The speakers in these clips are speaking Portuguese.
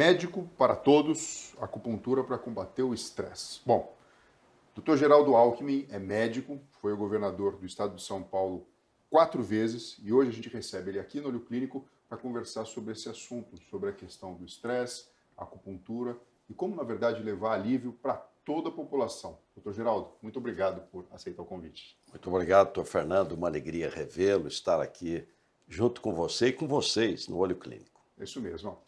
Médico para todos, acupuntura para combater o estresse. Bom, Dr. Geraldo Alckmin é médico, foi o governador do estado de São Paulo quatro vezes e hoje a gente recebe ele aqui no Olho Clínico para conversar sobre esse assunto, sobre a questão do estresse, acupuntura e como, na verdade, levar alívio para toda a população. Doutor Geraldo, muito obrigado por aceitar o convite. Muito obrigado, doutor Fernando. Uma alegria revê-lo, estar aqui junto com você e com vocês no Olho Clínico. É isso mesmo.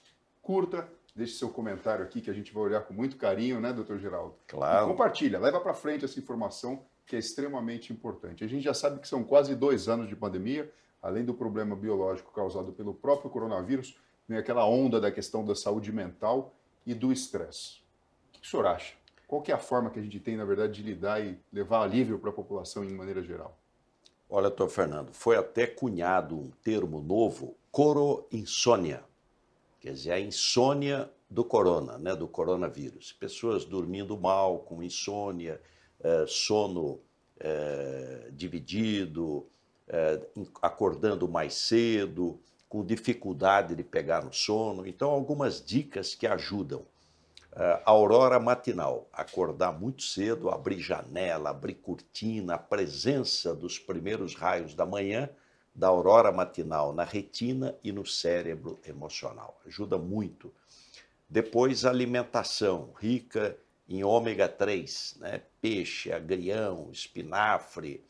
Curta, deixe seu comentário aqui que a gente vai olhar com muito carinho, né, doutor Geraldo? Claro. E compartilha, leva para frente essa informação que é extremamente importante. A gente já sabe que são quase dois anos de pandemia, além do problema biológico causado pelo próprio coronavírus, vem aquela onda da questão da saúde mental e do estresse. O que o senhor acha? Qual é a forma que a gente tem, na verdade, de lidar e levar alívio para a população em maneira geral? Olha, doutor Fernando, foi até cunhado um termo novo, coroinsônia. Quer dizer, a insônia do corona, né, do coronavírus. Pessoas dormindo mal, com insônia, é, sono é, dividido, é, acordando mais cedo, com dificuldade de pegar no sono. Então, algumas dicas que ajudam. A aurora matinal, acordar muito cedo, abrir janela, abrir cortina, a presença dos primeiros raios da manhã da aurora matinal na retina e no cérebro emocional. Ajuda muito. Depois, alimentação rica em ômega 3, né? peixe, agrião, espinafre,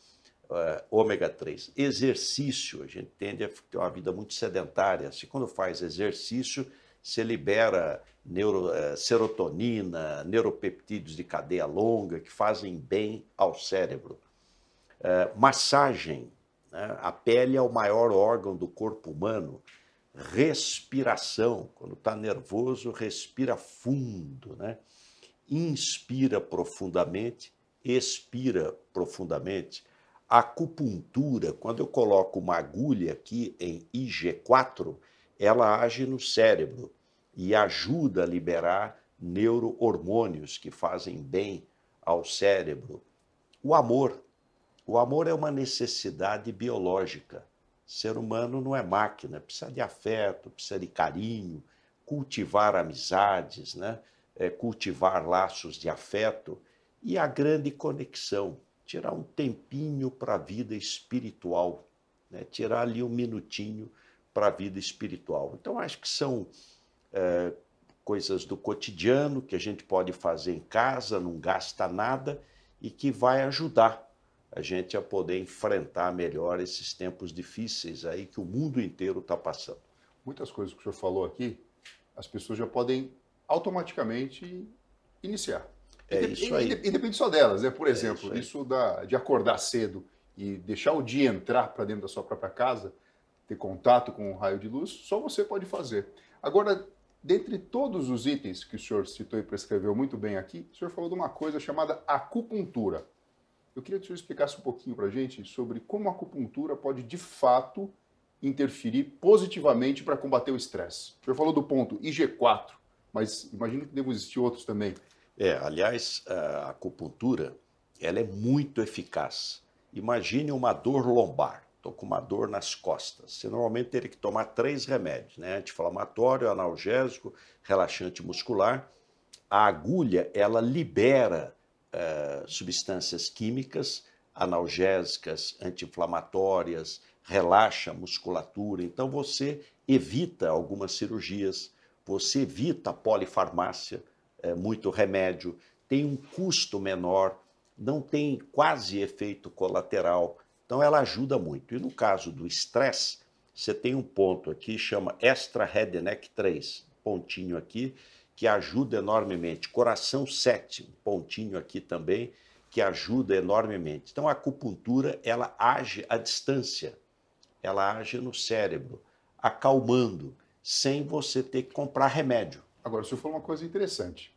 uh, ômega 3. Exercício, a gente tende a ter uma vida muito sedentária. Se quando faz exercício, se libera neuro, uh, serotonina, neuropeptídeos de cadeia longa que fazem bem ao cérebro. Uh, massagem? A pele é o maior órgão do corpo humano. Respiração, quando está nervoso, respira fundo, né? inspira profundamente, expira profundamente. Acupuntura, quando eu coloco uma agulha aqui em IG4, ela age no cérebro e ajuda a liberar neurohormônios que fazem bem ao cérebro. O amor. O amor é uma necessidade biológica. Ser humano não é máquina, precisa de afeto, precisa de carinho, cultivar amizades, né? é, cultivar laços de afeto e a grande conexão, tirar um tempinho para a vida espiritual, né? tirar ali um minutinho para a vida espiritual. Então, acho que são é, coisas do cotidiano que a gente pode fazer em casa, não gasta nada e que vai ajudar a gente a poder enfrentar melhor esses tempos difíceis aí que o mundo inteiro está passando. Muitas coisas que o senhor falou aqui, as pessoas já podem automaticamente iniciar. É e, isso aí. E, depende só delas, né? Por é exemplo, é isso, isso da, de acordar cedo e deixar o dia entrar para dentro da sua própria casa, ter contato com o raio de luz, só você pode fazer. Agora, dentre todos os itens que o senhor citou e prescreveu muito bem aqui, o senhor falou de uma coisa chamada acupuntura. Eu queria que o senhor explicasse um pouquinho para a gente sobre como a acupuntura pode, de fato, interferir positivamente para combater o estresse. O senhor falou do ponto IG4, mas imagino que devem existir outros também. É, aliás, a acupuntura ela é muito eficaz. Imagine uma dor lombar. Estou com uma dor nas costas. Você normalmente teria que tomar três remédios, né? Anti-inflamatório, analgésico, relaxante muscular. A agulha, ela libera uh, substâncias químicas, analgésicas, anti-inflamatórias, relaxa a musculatura. Então você evita algumas cirurgias, você evita a polifarmácia, é, muito remédio, tem um custo menor, não tem quase efeito colateral. Então ela ajuda muito. E no caso do estresse, você tem um ponto aqui, chama Extra Head Neck 3, pontinho aqui, que ajuda enormemente. Coração 7, pontinho aqui também, que ajuda enormemente. Então a acupuntura, ela age à distância, ela age no cérebro, acalmando sem você ter que comprar remédio. Agora, o senhor falou uma coisa interessante.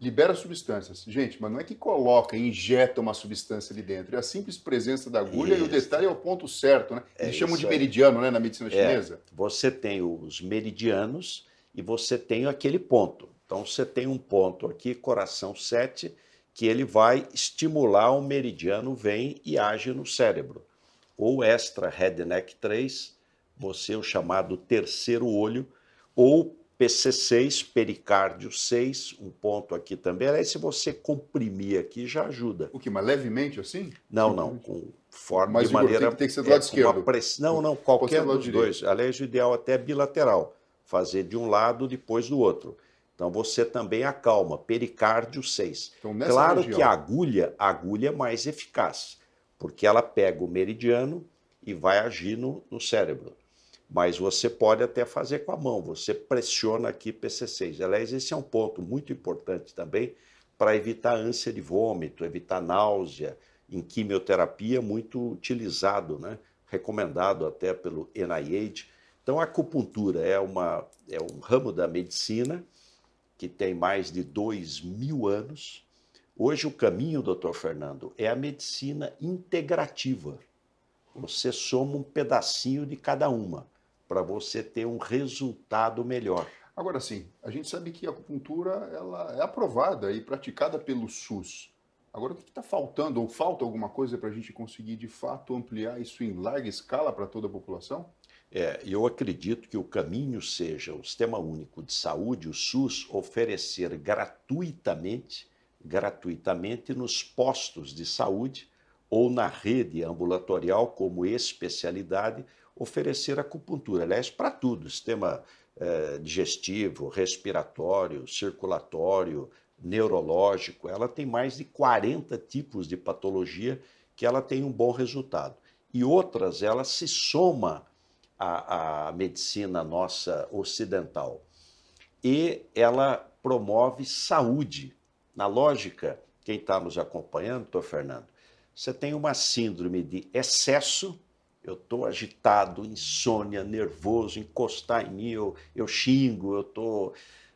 Libera substâncias. Gente, mas não é que coloca, injeta uma substância ali dentro. É a simples presença da agulha Isso. e o detalhe é o ponto certo, né? Eles é chamam de meridiano, né, na medicina é. chinesa. Você tem os meridianos e você tem aquele ponto. Então, você tem um ponto aqui, coração 7, que ele vai estimular o meridiano, vem e age no cérebro. Ou extra head neck 3, você o chamado terceiro olho, ou PC6, pericárdio 6, um ponto aqui também. Aí se você comprimir aqui já ajuda. O que, mas levemente assim? Não, não, com forma mas, de maneira... Tem, tem que ser do lado é, esquerdo. Press... Não, não, qualquer dos direito. dois. Aliás, o ideal até é bilateral, fazer de um lado depois do outro. Então você também acalma, pericárdio 6. Então, claro região... que a agulha, a agulha é mais eficaz, porque ela pega o meridiano e vai agir no, no cérebro mas você pode até fazer com a mão, você pressiona aqui PC6. Aliás, esse é um ponto muito importante também para evitar ânsia de vômito, evitar náusea, em quimioterapia, muito utilizado, né? recomendado até pelo NIH. Então, a acupuntura é, uma, é um ramo da medicina que tem mais de dois mil anos. Hoje, o caminho, doutor Fernando, é a medicina integrativa. Você soma um pedacinho de cada uma para você ter um resultado melhor. Agora sim, a gente sabe que a acupuntura ela é aprovada e praticada pelo SUS. Agora, o que está faltando, ou falta alguma coisa para a gente conseguir de fato ampliar isso em larga escala para toda a população? É, eu acredito que o caminho seja o Sistema Único de Saúde, o SUS, oferecer gratuitamente, gratuitamente nos postos de saúde ou na rede ambulatorial como especialidade oferecer acupuntura. Aliás, para tudo, sistema eh, digestivo, respiratório, circulatório, neurológico. Ela tem mais de 40 tipos de patologia que ela tem um bom resultado. E outras, ela se soma à, à medicina nossa ocidental. E ela promove saúde. Na lógica, quem está nos acompanhando, doutor Fernando, você tem uma síndrome de excesso eu estou agitado, insônia, nervoso, encostar em mim, eu, eu xingo, eu estou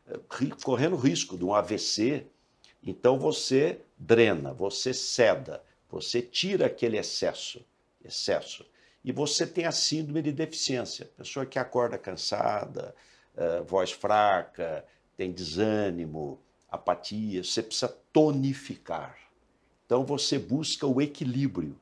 eh, correndo risco de um AVC. Então você drena, você ceda, você tira aquele excesso, excesso. E você tem a síndrome de deficiência, pessoa que acorda cansada, voz fraca, tem desânimo, apatia, você precisa tonificar. Então você busca o equilíbrio,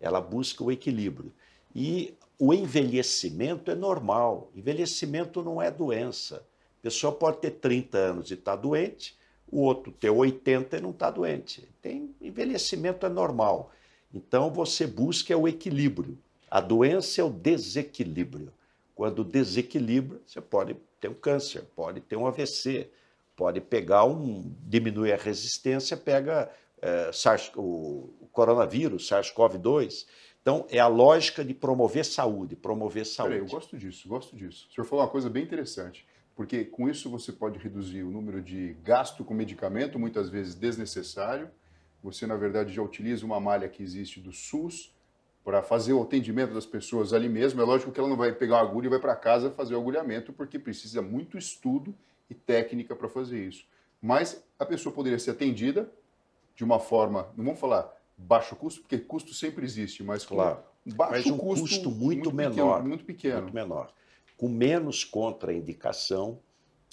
ela busca o equilíbrio. E o envelhecimento é normal. Envelhecimento não é doença. A pessoa pode ter 30 anos e estar tá doente, o outro ter 80 e não está doente. Tem envelhecimento é normal. Então você busca o equilíbrio. A doença é o desequilíbrio. Quando desequilibra, você pode ter um câncer, pode ter um AVC, pode pegar um. diminuir a resistência, pega é, SARS, o coronavírus, SARS-CoV-2. Então, é a lógica de promover saúde, promover saúde. Peraí, eu gosto disso, gosto disso. O senhor falou uma coisa bem interessante, porque com isso você pode reduzir o número de gasto com medicamento, muitas vezes desnecessário. Você, na verdade, já utiliza uma malha que existe do SUS para fazer o atendimento das pessoas ali mesmo. É lógico que ela não vai pegar uma agulha e vai para casa fazer o agulhamento, porque precisa muito estudo e técnica para fazer isso. Mas a pessoa poderia ser atendida de uma forma, não vamos falar baixo custo, porque custo sempre existe, mas claro. baixo mas um custo, custo muito, muito menor, pequeno, muito pequeno, muito menor, com menos contraindicação,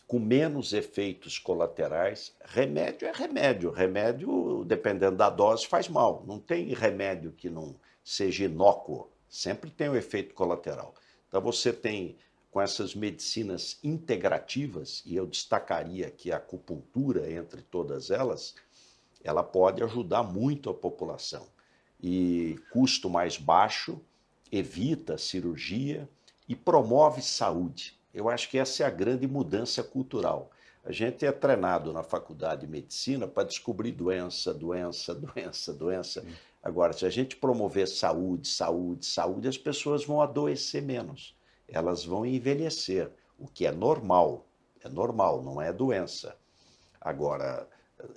com menos efeitos colaterais. Remédio é remédio, remédio dependendo da dose faz mal. Não tem remédio que não seja inócuo, sempre tem um efeito colateral. Então você tem com essas medicinas integrativas, e eu destacaria aqui a acupuntura entre todas elas, ela pode ajudar muito a população. E custo mais baixo, evita cirurgia e promove saúde. Eu acho que essa é a grande mudança cultural. A gente é treinado na faculdade de medicina para descobrir doença, doença, doença, doença. Agora, se a gente promover saúde, saúde, saúde, as pessoas vão adoecer menos. Elas vão envelhecer, o que é normal. É normal, não é doença. Agora,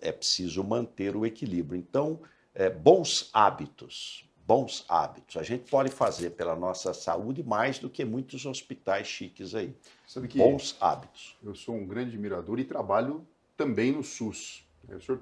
é preciso manter o equilíbrio. Então, é, bons hábitos, bons hábitos. A gente pode fazer pela nossa saúde mais do que muitos hospitais chiques aí. Sabe que bons hábitos. Eu sou um grande admirador e trabalho também no SUS. O senhor,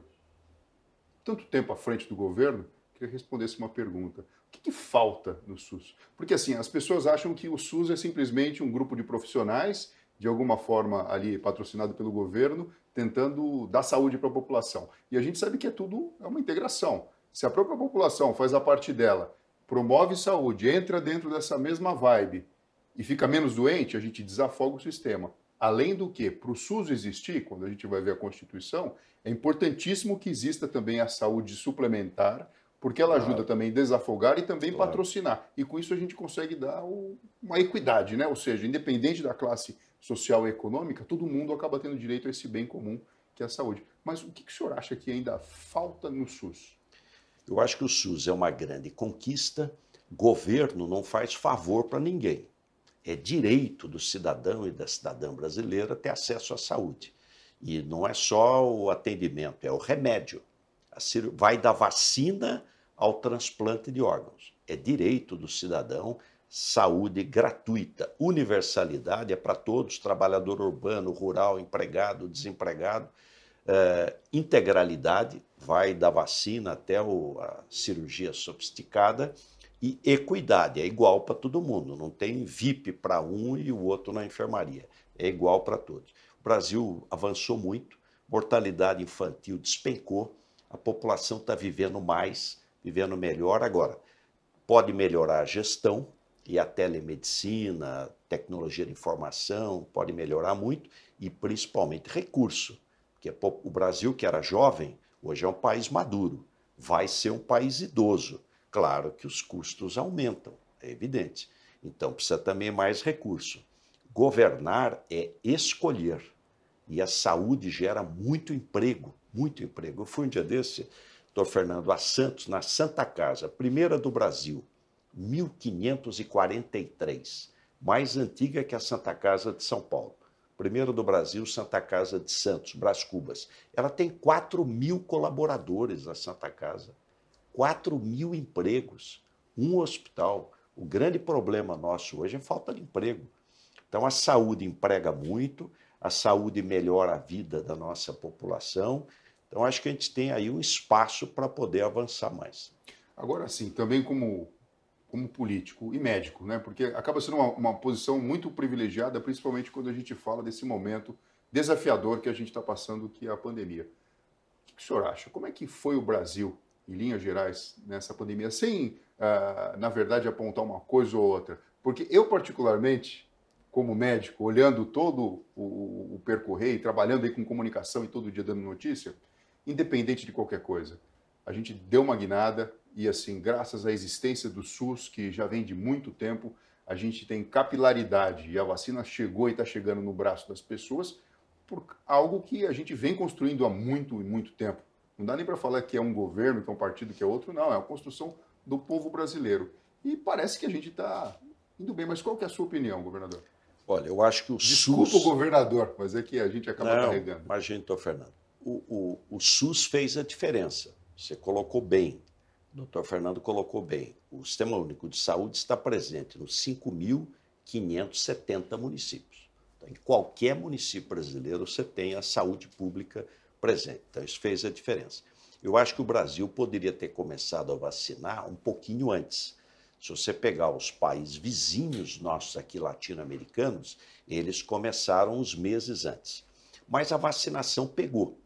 tanto tempo à frente do governo, queria respondesse uma pergunta. O que, que, falta no SUS? Porque assim, as pessoas acham que o SUS é simplesmente um grupo de profissionais, de alguma forma ali patrocinado pelo governo, tentando dar saúde para a população. E a gente sabe que é tudo é uma integração. Se a própria população faz a parte dela, promove saúde, entra dentro dessa mesma vibe e fica menos doente, a gente desafoga o sistema. Além do que, para o SUS existir, quando a gente vai ver a Constituição, é importantíssimo que exista também a saúde suplementar, porque ela ajuda também a desafogar e também claro. patrocinar. E com isso a gente consegue dar uma equidade, né? Ou seja, independente da classe social e econômica, todo mundo acaba tendo direito a esse bem comum que é a saúde. Mas o que, que o senhor acha que ainda falta no SUS? Eu acho que o SUS é uma grande conquista. Governo não faz favor para ninguém. É direito do cidadão e da cidadã brasileira ter acesso à saúde. E não é só o atendimento, é o remédio. Vai da vacina ao transplante de órgãos. É direito do cidadão saúde gratuita. Universalidade é para todos, trabalhador urbano, rural, empregado, desempregado. É, integralidade vai da vacina até o, a cirurgia sofisticada. E equidade é igual para todo mundo, não tem VIP para um e o outro na enfermaria. É igual para todos. O Brasil avançou muito, mortalidade infantil despencou, a população está vivendo mais, vivendo melhor. Agora, pode melhorar a gestão, e a telemedicina, tecnologia de informação, pode melhorar muito e principalmente recurso. Porque o Brasil, que era jovem, hoje é um país maduro, vai ser um país idoso. Claro que os custos aumentam, é evidente. Então precisa também mais recurso. Governar é escolher. E a saúde gera muito emprego, muito emprego. Eu fui um dia desse, doutor Fernando, a Santos, na Santa Casa, primeira do Brasil 1543, mais antiga que a Santa Casa de São Paulo. Primeiro do Brasil, Santa Casa de Santos, Brás Cubas. Ela tem 4 mil colaboradores, a Santa Casa. 4 mil empregos, um hospital. O grande problema nosso hoje é falta de emprego. Então, a saúde emprega muito, a saúde melhora a vida da nossa população. Então, acho que a gente tem aí um espaço para poder avançar mais. Agora sim, também como como político e médico, né? Porque acaba sendo uma, uma posição muito privilegiada, principalmente quando a gente fala desse momento desafiador que a gente está passando, que é a pandemia. O que o senhor acha? Como é que foi o Brasil, em linhas gerais, nessa pandemia, sem, uh, na verdade, apontar uma coisa ou outra? Porque eu, particularmente, como médico, olhando todo o, o percorrer e trabalhando aí com comunicação e todo dia dando notícia, independente de qualquer coisa, a gente deu uma guinada, e assim, graças à existência do SUS, que já vem de muito tempo, a gente tem capilaridade e a vacina chegou e está chegando no braço das pessoas por algo que a gente vem construindo há muito e muito tempo. Não dá nem para falar que é um governo, que é um partido, que é outro, não, é a construção do povo brasileiro. E parece que a gente está indo bem, mas qual que é a sua opinião, governador? Olha, eu acho que o Desculpa SUS... o governador, mas é que a gente acaba não, carregando. Imagina, Fernando. O, o, o SUS fez a diferença. Você colocou bem doutor Fernando colocou bem, o Sistema Único de Saúde está presente nos 5.570 municípios. Então, em qualquer município brasileiro você tem a saúde pública presente. Então, isso fez a diferença. Eu acho que o Brasil poderia ter começado a vacinar um pouquinho antes. Se você pegar os países vizinhos nossos aqui latino-americanos, eles começaram uns meses antes. Mas a vacinação pegou.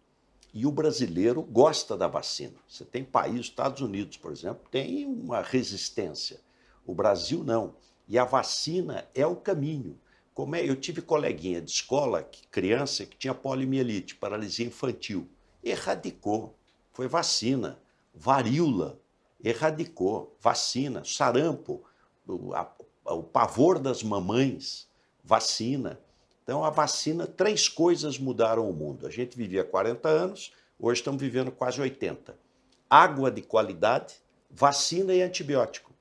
E o brasileiro gosta da vacina. Você tem países, Estados Unidos, por exemplo, tem uma resistência. O Brasil não. E a vacina é o caminho. Como é? Eu tive coleguinha de escola, criança, que tinha poliomielite, paralisia infantil. Erradicou. Foi vacina. Varíola. Erradicou. Vacina. Sarampo. O, a, o pavor das mamães. Vacina. Então, a vacina, três coisas mudaram o mundo. A gente vivia 40 anos, hoje estamos vivendo quase 80. Água de qualidade, vacina e antibiótico.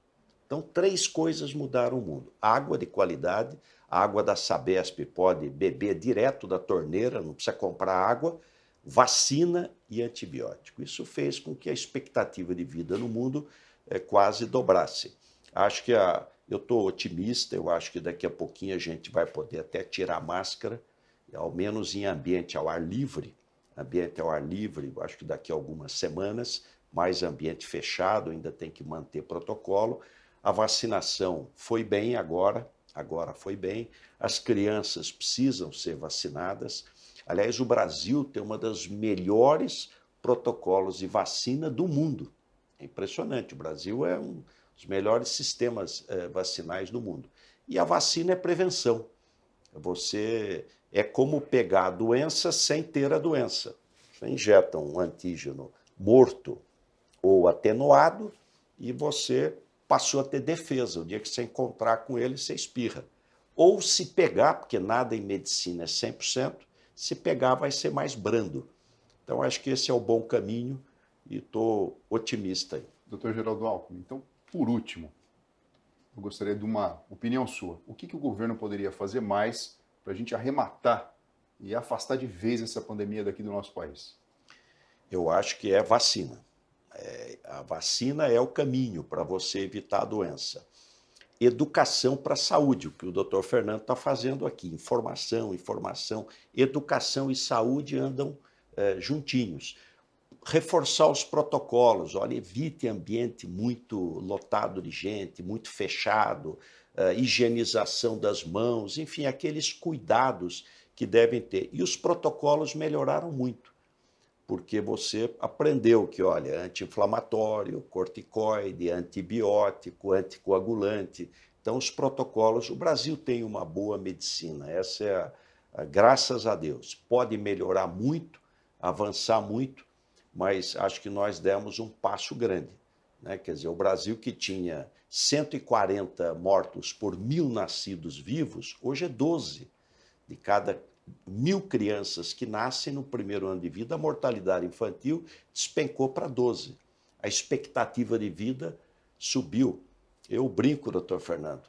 Então, três coisas mudaram o mundo. Água de qualidade, a água da Sabesp pode beber direto da torneira, não precisa comprar água, vacina e antibiótico. Isso fez com que a expectativa de vida no mundo é, quase dobrasse. Acho que a, eu estou otimista, eu acho que daqui a pouquinho a gente vai poder até tirar a máscara, ao menos em ambiente ao ar livre. Ambiente ao ar livre, acho que daqui a algumas semanas, mais ambiente fechado, ainda tem que manter protocolo. A vacinação foi bem agora, agora foi bem. As crianças precisam ser vacinadas. Aliás, o Brasil tem uma das melhores protocolos de vacina do mundo. É impressionante. O Brasil é um os melhores sistemas eh, vacinais do mundo. E a vacina é prevenção. Você é como pegar a doença sem ter a doença. Você injeta um antígeno morto ou atenuado e você passou a ter defesa. O dia que você encontrar com ele, você espirra. Ou se pegar, porque nada em medicina é 100%, se pegar vai ser mais brando. Então acho que esse é o bom caminho e estou otimista. Doutor Geraldo Alckmin, então, por último, eu gostaria de uma opinião sua. O que, que o governo poderia fazer mais para a gente arrematar e afastar de vez essa pandemia daqui do nosso país? Eu acho que é vacina. É, a vacina é o caminho para você evitar a doença. Educação para a saúde, o que o doutor Fernando está fazendo aqui. Informação, informação. Educação e saúde andam é, juntinhos. Reforçar os protocolos. Olha, evite ambiente muito lotado de gente, muito fechado, é, higienização das mãos, enfim, aqueles cuidados que devem ter. E os protocolos melhoraram muito porque você aprendeu que, olha, anti-inflamatório, corticoide, antibiótico, anticoagulante. Então, os protocolos, o Brasil tem uma boa medicina, essa é a, a, graças a Deus. Pode melhorar muito, avançar muito, mas acho que nós demos um passo grande. Né? Quer dizer, o Brasil que tinha 140 mortos por mil nascidos vivos, hoje é 12 de cada mil crianças que nascem no primeiro ano de vida, a mortalidade infantil despencou para 12. A expectativa de vida subiu. Eu brinco, doutor Fernando,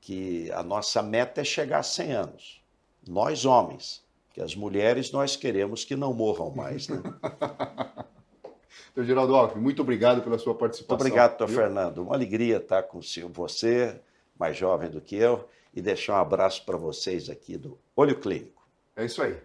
que a nossa meta é chegar a 100 anos. Nós, homens, que as mulheres nós queremos que não morram mais. Né? Doutor Geraldo Alckmin, muito obrigado pela sua participação. Muito obrigado, doutor Fernando. Uma alegria estar com você, mais jovem do que eu, e deixar um abraço para vocês aqui do Olho Clínico. É isso aí.